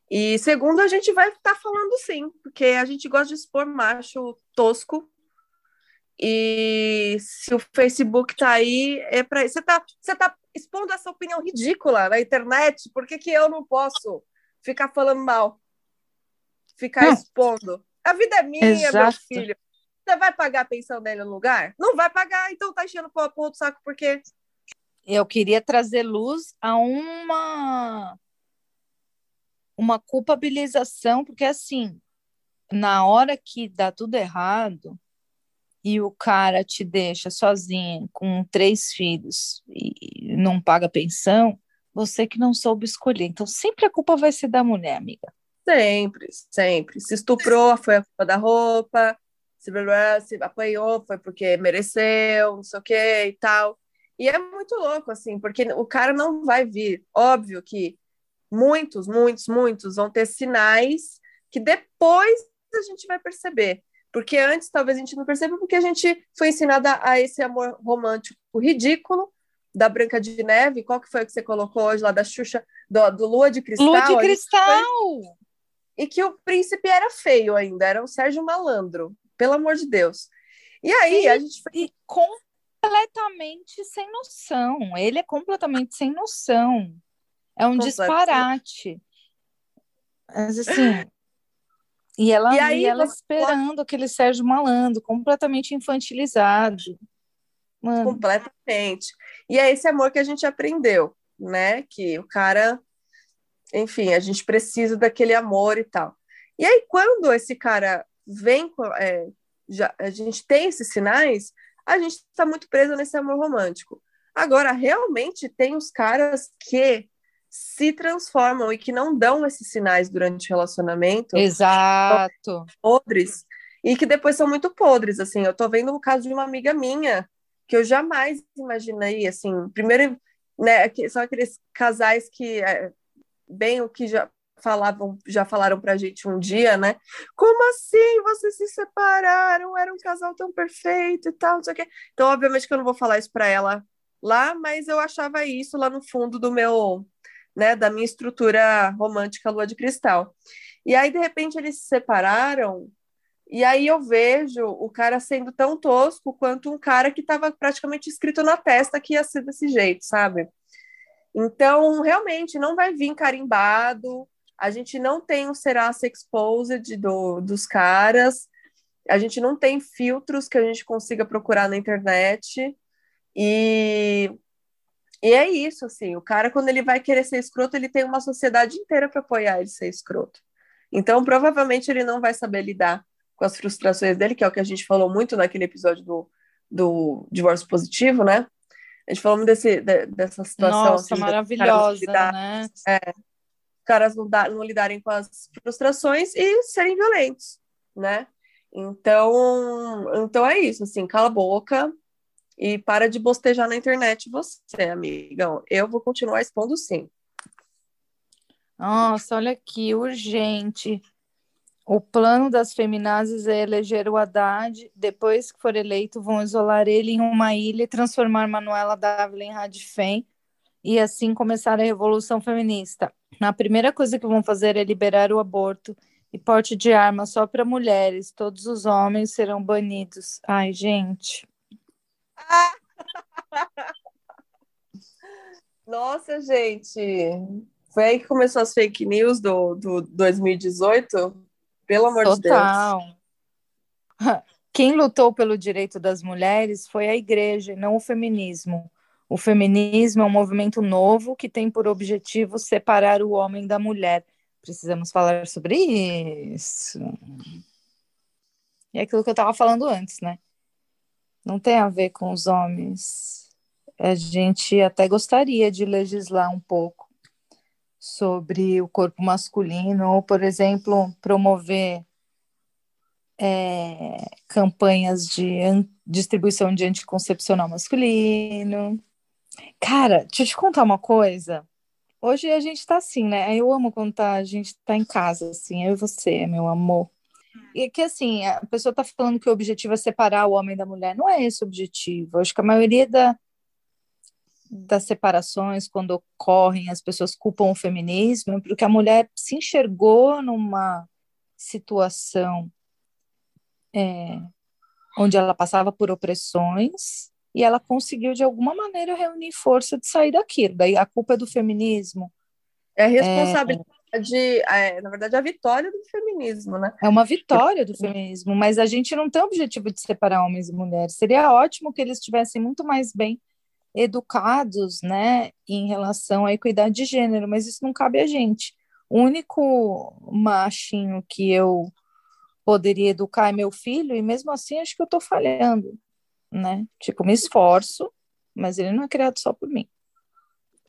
E segundo, a gente vai estar tá falando sim, porque a gente gosta de expor macho tosco. E se o Facebook tá aí, é para você tá, você tá expondo essa opinião ridícula na internet, por que, que eu não posso ficar falando mal? Ficar não. expondo. A vida é minha, Exato. meu filho. Você vai pagar a pensão dele no lugar? Não vai pagar, então tá enchendo o pô do saco, porque. Eu queria trazer luz a uma uma culpabilização, porque assim, na hora que dá tudo errado e o cara te deixa sozinha com três filhos e não paga pensão, você que não soube escolher. Então sempre a culpa vai ser da mulher, amiga. Sempre, sempre. Se estuprou, foi a culpa da roupa. Se, se apanhou, foi porque mereceu, não sei o que e tal. E é muito louco, assim, porque o cara não vai vir. Óbvio que muitos, muitos, muitos vão ter sinais que depois a gente vai perceber. Porque antes talvez a gente não perceba, porque a gente foi ensinada a esse amor romântico ridículo da Branca de Neve. Qual que foi que você colocou hoje lá da Xuxa, do, do Lua de Cristal? Lua de Cristal! Foi... E que o príncipe era feio ainda, era o Sérgio Malandro, pelo amor de Deus. E aí a gente. E completamente sem noção. Ele é completamente sem noção. É um disparate. Mas assim. E ela, e aí, e ela esperando pode... aquele Sérgio Malandro, completamente infantilizado. Mano. Completamente. E é esse amor que a gente aprendeu, né? Que o cara, enfim, a gente precisa daquele amor e tal. E aí, quando esse cara vem, é, já, a gente tem esses sinais, a gente está muito preso nesse amor romântico. Agora, realmente tem os caras que se transformam e que não dão esses sinais durante o relacionamento. Exato. Podres. E que depois são muito podres, assim. Eu tô vendo o caso de uma amiga minha que eu jamais imaginei, assim. Primeiro, né, são aqueles casais que, é, bem o que já falavam, já falaram pra gente um dia, né? Como assim vocês se separaram? Era um casal tão perfeito e tal, não sei o quê. Então, obviamente que eu não vou falar isso para ela lá, mas eu achava isso lá no fundo do meu né, da minha estrutura romântica Lua de Cristal. E aí, de repente, eles se separaram, e aí eu vejo o cara sendo tão tosco quanto um cara que estava praticamente escrito na testa que ia ser desse jeito, sabe? Então, realmente, não vai vir carimbado, a gente não tem o Serasa Exposed do, dos caras, a gente não tem filtros que a gente consiga procurar na internet, e e é isso, assim, o cara, quando ele vai querer ser escroto, ele tem uma sociedade inteira para apoiar ele ser escroto. Então, provavelmente, ele não vai saber lidar com as frustrações dele, que é o que a gente falou muito naquele episódio do, do divórcio positivo, né? A gente falou desse, de, dessa situação. Nossa, assim, maravilhosa, lidar, né? É, caras não, dar, não lidarem com as frustrações e serem violentos, né? Então, então é isso, assim, cala a boca, e para de bostejar na internet você, amigão. Eu vou continuar expondo sim. Nossa, olha aqui, urgente. O plano das feminazes é eleger o Haddad. Depois que for eleito, vão isolar ele em uma ilha e transformar Manuela Dávila em Radifem e assim começar a revolução feminista. A primeira coisa que vão fazer é liberar o aborto e porte de arma só para mulheres. Todos os homens serão banidos. Ai, gente. Nossa, gente. Foi aí que começou as fake news do, do 2018? Pelo amor Total. de Deus. Quem lutou pelo direito das mulheres foi a igreja, não o feminismo. O feminismo é um movimento novo que tem por objetivo separar o homem da mulher. Precisamos falar sobre isso. É aquilo que eu estava falando antes, né? não tem a ver com os homens. A gente até gostaria de legislar um pouco sobre o corpo masculino, ou, por exemplo, promover é, campanhas de distribuição de anticoncepcional masculino. Cara, deixa eu te contar uma coisa. Hoje a gente tá assim, né? Eu amo quando tá, a gente tá em casa, assim, eu e você, meu amor. E que assim, a pessoa está falando que o objetivo é separar o homem da mulher. Não é esse o objetivo. Acho que a maioria da, das separações, quando ocorrem, as pessoas culpam o feminismo, porque a mulher se enxergou numa situação é, onde ela passava por opressões e ela conseguiu, de alguma maneira, reunir força de sair daquilo. Daí a culpa é do feminismo. É a responsabilidade, é... É, na verdade, a vitória do feminismo, né? É uma vitória do feminismo, mas a gente não tem o objetivo de separar homens e mulheres. Seria ótimo que eles estivessem muito mais bem educados, né, em relação à equidade de gênero, mas isso não cabe a gente. O único machinho que eu poderia educar é meu filho, e mesmo assim acho que eu estou falhando, né? Tipo, me esforço, mas ele não é criado só por mim.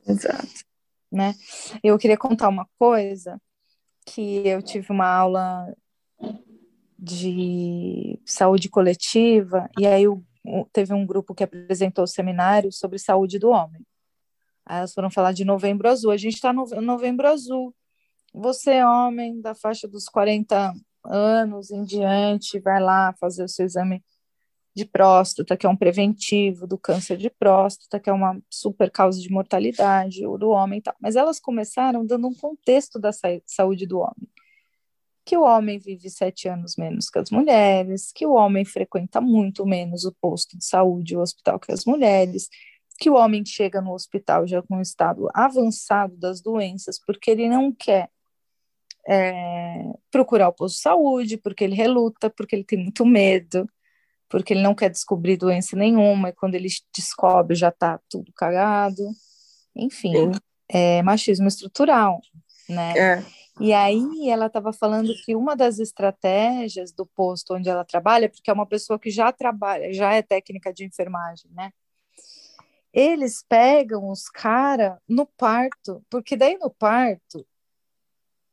Exato. Né? Eu queria contar uma coisa que eu tive uma aula de saúde coletiva e aí o teve um grupo que apresentou o seminário sobre saúde do homem. Aí elas foram falar de novembro azul. A gente está no novembro azul. Você, homem da faixa dos 40 anos em diante, vai lá fazer o seu exame de próstata, que é um preventivo do câncer de próstata, que é uma super causa de mortalidade do homem e tal. Mas elas começaram dando um contexto da saúde do homem que o homem vive sete anos menos que as mulheres, que o homem frequenta muito menos o posto de saúde, o hospital que as mulheres, que o homem chega no hospital já com um estado avançado das doenças, porque ele não quer é, procurar o posto de saúde, porque ele reluta, porque ele tem muito medo, porque ele não quer descobrir doença nenhuma, e quando ele descobre já está tudo cagado. Enfim, é machismo estrutural, né? É. E aí ela estava falando que uma das estratégias do posto onde ela trabalha, porque é uma pessoa que já trabalha, já é técnica de enfermagem, né? Eles pegam os caras no parto, porque daí no parto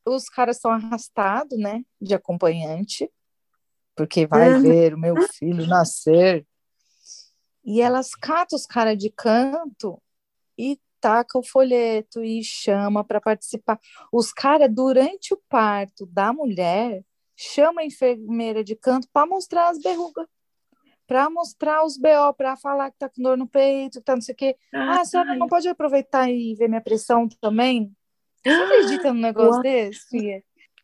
os caras são arrastados, né, de acompanhante, porque vai ver o meu filho nascer. E elas catam os caras de canto e taca o folheto e chama para participar. Os caras, durante o parto da mulher, chama a enfermeira de canto para mostrar as verrugas, para mostrar os BO, para falar que tá com dor no peito, que tá não sei o quê. Ah, a senhora não pode aproveitar e ver minha pressão também? Você acredita num negócio Uau. desse, filha?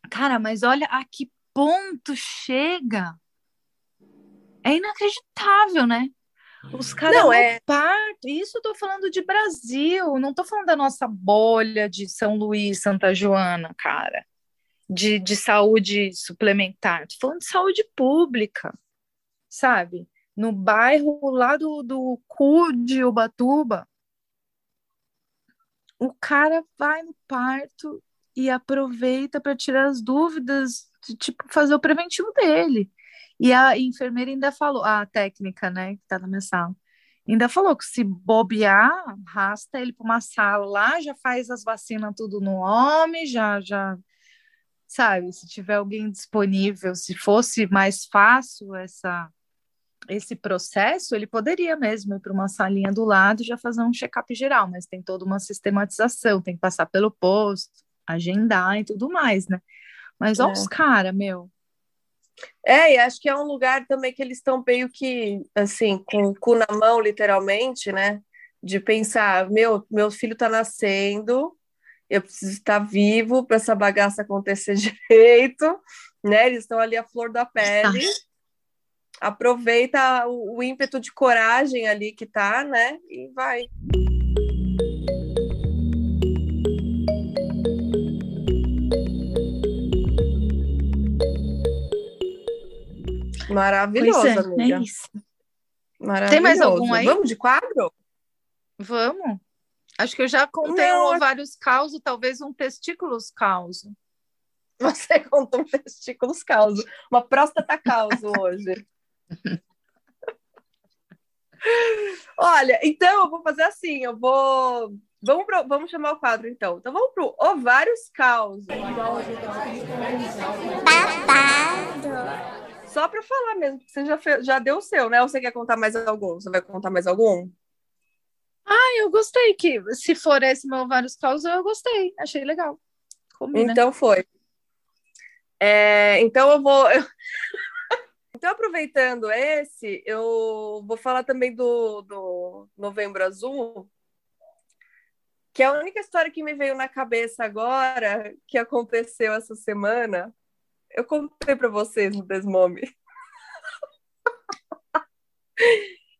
Cara, mas olha a que ponto chega. É inacreditável, né? Os caras não, é parto. Isso eu tô falando de Brasil, não tô falando da nossa bolha de São Luís, Santa Joana, cara. De, de saúde suplementar. Tô falando de saúde pública, sabe? No bairro lá do, do cu de Ubatuba, o cara vai no parto e aproveita para tirar as dúvidas, de, tipo, fazer o preventivo dele. E a enfermeira ainda falou, a técnica, né, que tá na minha sala, ainda falou que se bobear, arrasta ele para uma sala lá, já faz as vacinas tudo no homem, já, já, sabe, se tiver alguém disponível, se fosse mais fácil essa esse processo, ele poderia mesmo ir para uma salinha do lado e já fazer um check-up geral, mas tem toda uma sistematização, tem que passar pelo posto, agendar e tudo mais, né? Mas é. olha os caras, meu, é, e acho que é um lugar também que eles estão meio que, assim, com o cu na mão, literalmente, né? De pensar, meu, meu filho está nascendo, eu preciso estar vivo para essa bagaça acontecer direito, né? Eles estão ali à flor da pele. Aproveita o, o ímpeto de coragem ali que tá, né? E vai. Maravilhoso, é, amiga. É isso. Maravilhoso. Tem mais algum aí? Vamos de quadro? Vamos. Acho que eu já contei Não, um vários causos, talvez um testículos causo. Você contou um testículos causo. Uma próstata causo hoje. Olha, então eu vou fazer assim, eu vou. Vamos, pro... vamos chamar o quadro então. Então vamos pro ovários causos. Babado. Só para falar mesmo, porque você já, fez, já deu o seu, né? Ou você quer contar mais algum? Você vai contar mais algum? Ah, eu gostei que se for esse meu vários causos, eu gostei, achei legal. Combina. Então foi. É, então eu vou. então, aproveitando esse, eu vou falar também do, do Novembro Azul, Que a única história que me veio na cabeça agora, que aconteceu essa semana, eu contei para vocês no Desmome.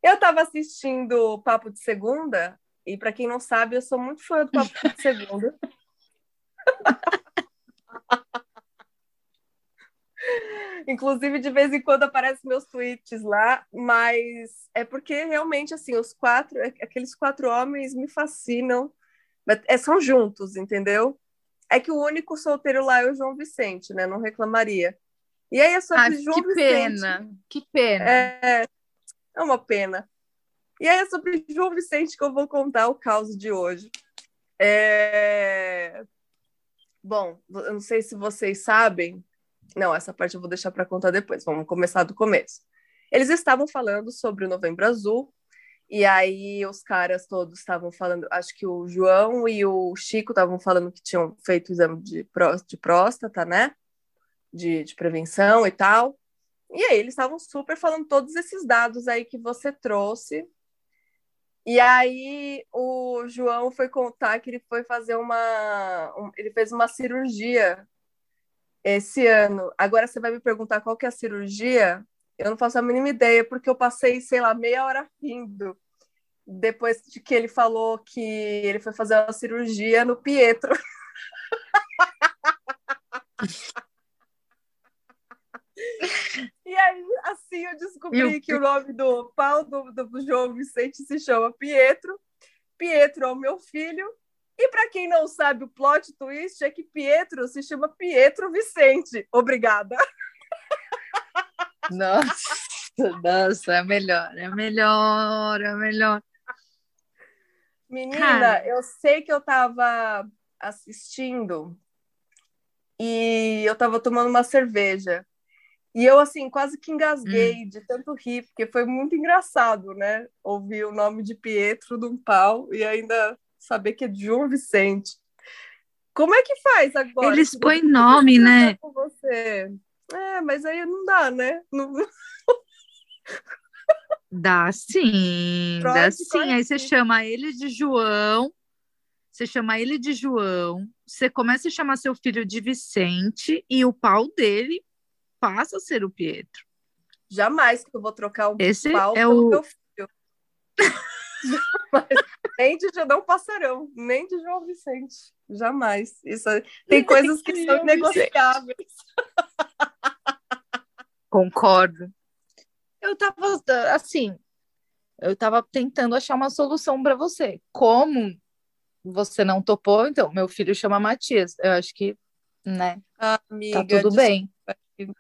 eu estava assistindo Papo de Segunda, e para quem não sabe, eu sou muito fã do Papo de Segunda. Inclusive, de vez em quando aparecem meus tweets lá, mas é porque realmente, assim, os quatro, aqueles quatro homens me fascinam. É, são juntos, entendeu? É que o único solteiro lá é o João Vicente, né? Não reclamaria. E aí é sobre ah, João que Vicente. Pena, que pena. É, é uma pena. E aí é sobre João Vicente que eu vou contar o caos de hoje. É... Bom, eu não sei se vocês sabem, não, essa parte eu vou deixar para contar depois. Vamos começar do começo. Eles estavam falando sobre o Novembro Azul, e aí os caras todos estavam falando, acho que o João e o Chico estavam falando que tinham feito o exame de, pró de próstata, né? De, de prevenção e tal. E aí eles estavam super falando todos esses dados aí que você trouxe. E aí o João foi contar que ele foi fazer uma. Um, ele fez uma cirurgia esse ano. Agora você vai me perguntar qual que é a cirurgia? Eu não faço a mínima ideia, porque eu passei, sei lá, meia hora rindo depois de que ele falou que ele foi fazer uma cirurgia no Pietro. e aí, assim, eu descobri que o nome do pau do, do João Vicente se chama Pietro. Pietro é o meu filho e para quem não sabe, o plot twist é que Pietro se chama Pietro Vicente. Obrigada. Nossa, nossa, é melhor, é melhor, é melhor. Menina, Cara. eu sei que eu estava assistindo e eu estava tomando uma cerveja. E eu, assim, quase que engasguei hum. de tanto rir, porque foi muito engraçado, né? Ouvir o nome de Pietro de um pau e ainda saber que é João Vicente. Como é que faz agora? Eles põem nome, né? Com você. É, mas aí não dá, né? Não... Dá sim, dá sim. Aí você chama ele de João, você chama ele de João, você começa a chamar seu filho de Vicente e o pau dele passa a ser o Pietro. Jamais que eu vou trocar o Esse pau é o meu filho. nem de Jordão Passarão, nem de João Vicente. Jamais. Isso é... Tem coisas que são negociáveis. Concordo. Eu tava assim, eu tava tentando achar uma solução para você. Como você não topou, então meu filho chama Matias. Eu acho que, né? Amiga, tá tudo bem.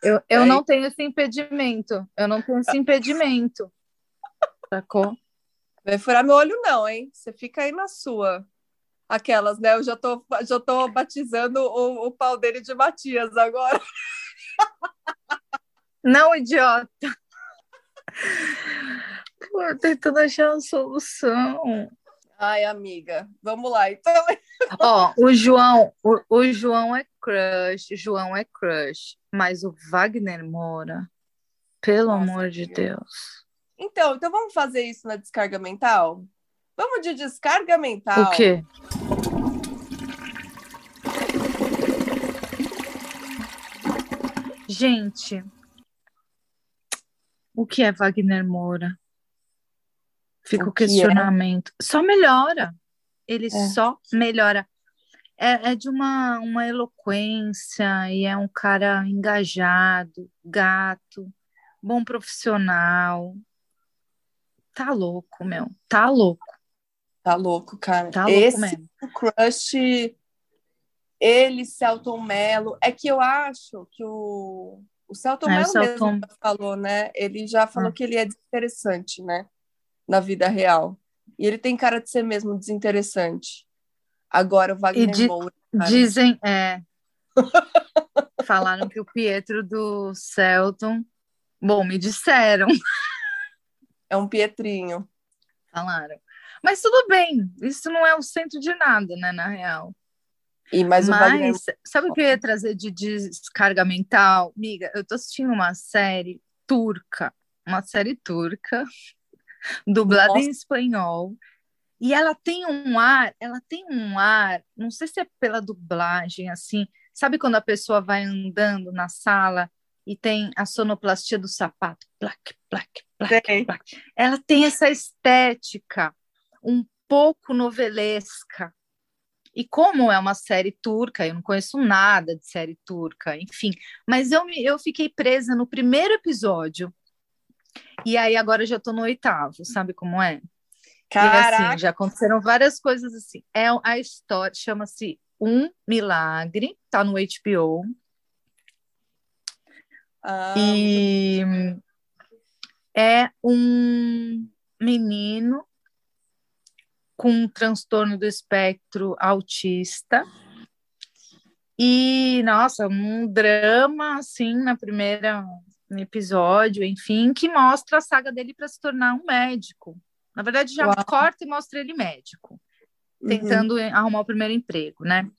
Eu, eu não tenho esse impedimento. Eu não tenho esse impedimento. Sacou? Vai furar meu olho, não, hein? Você fica aí na sua. Aquelas, né? Eu já tô, já tô batizando o, o pau dele de Matias agora. Não, idiota. Pô, tentando achar uma solução. Ai, amiga, vamos lá, então. Ó, o João, o, o João é crush, João é crush, mas o Wagner Moura, pelo Nossa, amor de Deus. Então, então vamos fazer isso na descarga mental? Vamos de descarga mental. O quê? Gente, o que é Wagner Moura? Fica o, o questionamento. É? Só melhora. Ele é. só melhora. É, é, de uma, uma eloquência e é um cara engajado, gato, bom profissional, tá louco, meu. Tá louco. Tá louco, cara. Tá louco Esse mesmo. crush, ele, Celton Mello, é que eu acho que o, o Celton é, Mello Celton... mesmo falou, né? Ele já falou ah. que ele é desinteressante, né? Na vida real. E ele tem cara de ser mesmo desinteressante. Agora o Wagner di Moura. Cara. Dizem, é. Falaram que o Pietro do Celton. Bom, me disseram. É um Pietrinho. Falaram. Mas tudo bem, isso não é o centro de nada, né, na real. E mais Mas, Wagner... sabe o que eu ia trazer de descarga mental? Miga, eu tô assistindo uma série turca, uma série turca, dublada Nossa. em espanhol, E ela tem um ar, ela tem um ar, não sei se é pela dublagem, assim, sabe quando a pessoa vai andando na sala e tem a sonoplastia do sapato, plac, plac, plac, plac. Ela tem essa estética um pouco novelesca. E como é uma série turca, eu não conheço nada de série turca, enfim, mas eu, eu fiquei presa no primeiro episódio. E aí agora já estou no oitavo, sabe como é? Caraca. E assim, já aconteceram várias coisas assim. É a história, chama-se Um Milagre, tá no HBO. Ah, e é um menino com um transtorno do espectro autista. E, nossa, um drama, assim, na primeira episódio, enfim, que mostra a saga dele para se tornar um médico. Na verdade, já Uau. corta e mostra ele médico, uhum. tentando uhum. arrumar o primeiro emprego, né?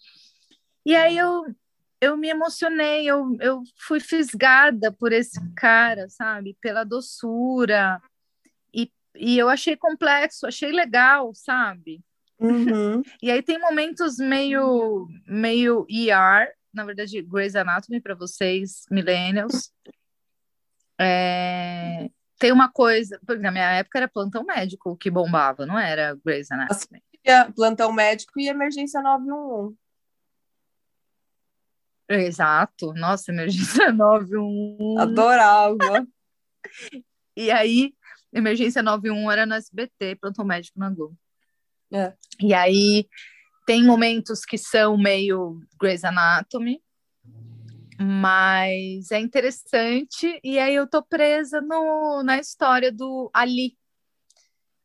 E aí eu, eu me emocionei, eu, eu fui fisgada por esse cara, sabe? Pela doçura. E, eu achei complexo, achei legal, sabe? Uhum. E aí tem momentos meio, meio ER, na verdade, Grey's Anatomy para vocês, millennials. É, tem uma coisa, porque na minha época era plantão médico que bombava, não era Grey's Anatomy. Plantão médico e emergência 911. Exato, nossa, emergência 911. Adorava. e aí, emergência 911 era no SBT, plantão médico na Globo. É. E aí, tem momentos que são meio Grey's Anatomy, mas é interessante, e aí eu tô presa no, na história do Ali.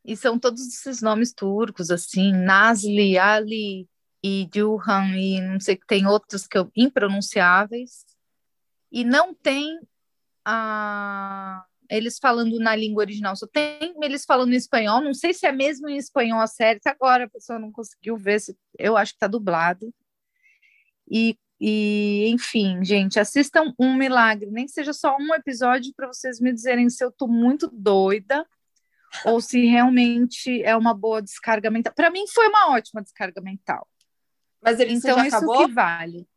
E são todos esses nomes turcos, assim, Nazli, Ali e Duhan, e não sei que tem outros que eu, impronunciáveis. E não tem a, eles falando na língua original, só tem eles falando em espanhol. Não sei se é mesmo em espanhol a série, até agora a pessoa não conseguiu ver, se, eu acho que tá dublado. E e, enfim, gente, assistam Um Milagre, nem que seja só um episódio para vocês me dizerem se eu estou muito doida ou se realmente é uma boa descarga mental. Para mim foi uma ótima descarga mental. Mas ele então já isso acabou? que vale.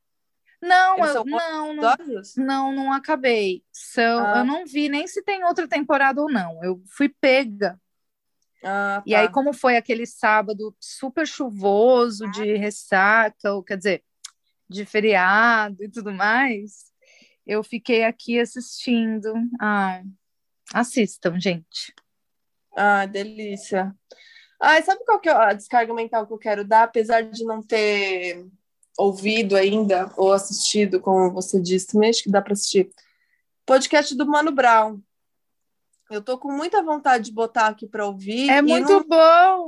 Não, eu, não, não, não, não acabei. São, ah. Eu não vi nem se tem outra temporada ou não. Eu fui pega. Ah, tá. E aí, como foi aquele sábado super chuvoso de ressaca, ou, quer dizer, de feriado e tudo mais, eu fiquei aqui assistindo. Ah, assistam, gente. Ah, delícia. Ah, sabe qual que é a descarga mental que eu quero dar, apesar de não ter ouvido ainda ou assistido, como você disse, também acho que dá para assistir. Podcast do Mano Brown. Eu tô com muita vontade de botar aqui para ouvir. É muito não... bom.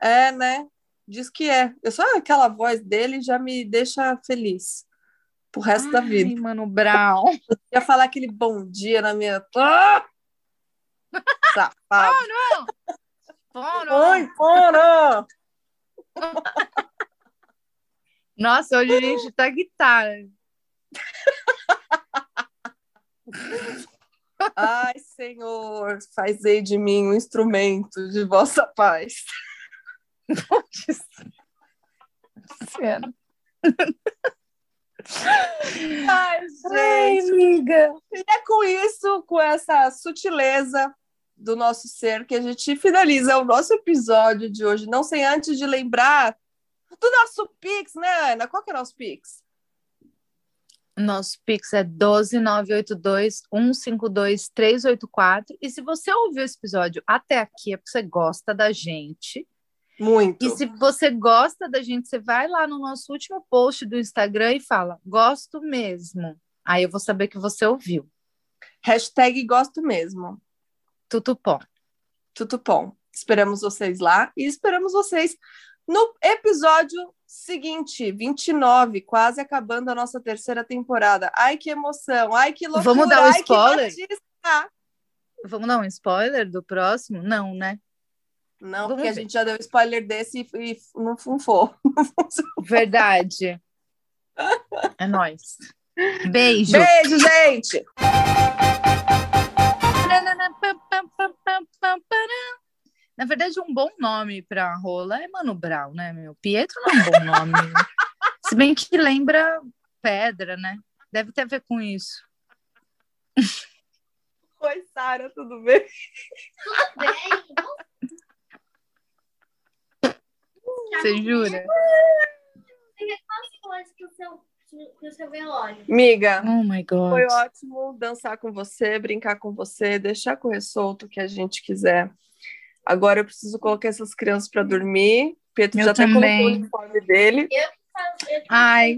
É, né? Diz que é. Eu só aquela voz dele já me deixa feliz pro resto Ai, da vida. Mano Brown. Eu ia falar aquele bom dia na minha. Ah! Safado. Oh, não! Oi, fora! Nossa, hoje a gente tá guitarra. Ai, Senhor, fazei de mim um instrumento de vossa paz. Ai, gente. Ai, amiga. E é com isso, com essa sutileza do nosso ser, que a gente finaliza o nosso episódio de hoje. Não sem antes de lembrar do nosso Pix, né, Ana? Qual que é o nosso Pix? Nosso Pix é 12982-152-384. E se você ouviu esse episódio até aqui, é porque você gosta da gente muito. E se você gosta da gente, você vai lá no nosso último post do Instagram e fala, gosto mesmo. Aí eu vou saber que você ouviu. Hashtag gosto mesmo. Tutupom. Tutupom. Esperamos vocês lá e esperamos vocês no episódio seguinte, 29, quase acabando a nossa terceira temporada. Ai, que emoção! Ai, que loucura! Vamos dar um spoiler? Vamos dar um spoiler do próximo? Não, né? Não, Vamos porque ver. a gente já deu spoiler desse e, e não funfou. Verdade. é nóis. Beijo. Beijo, gente! Na verdade, um bom nome para rola é Mano Brown, né, meu? Pietro não é um bom nome. Se bem que lembra pedra, né? Deve ter a ver com isso. Oi, Sara, tudo bem? Tudo bem? Você jura? Quantas coisas que o seu, que o seu velório? Miga, Oh my God. foi ótimo dançar com você, brincar com você, deixar correr solto o que a gente quiser. Agora eu preciso colocar essas crianças para dormir. Pedro Eu já até colocou o também. uniforme dele. Ai,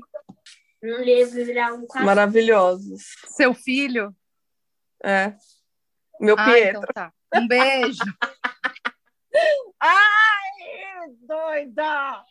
Um livro virar um cachorro. Maravilhosos. seu filho? É. Meu Ah, Pietro. então tá. Um beijo. Ai, doida!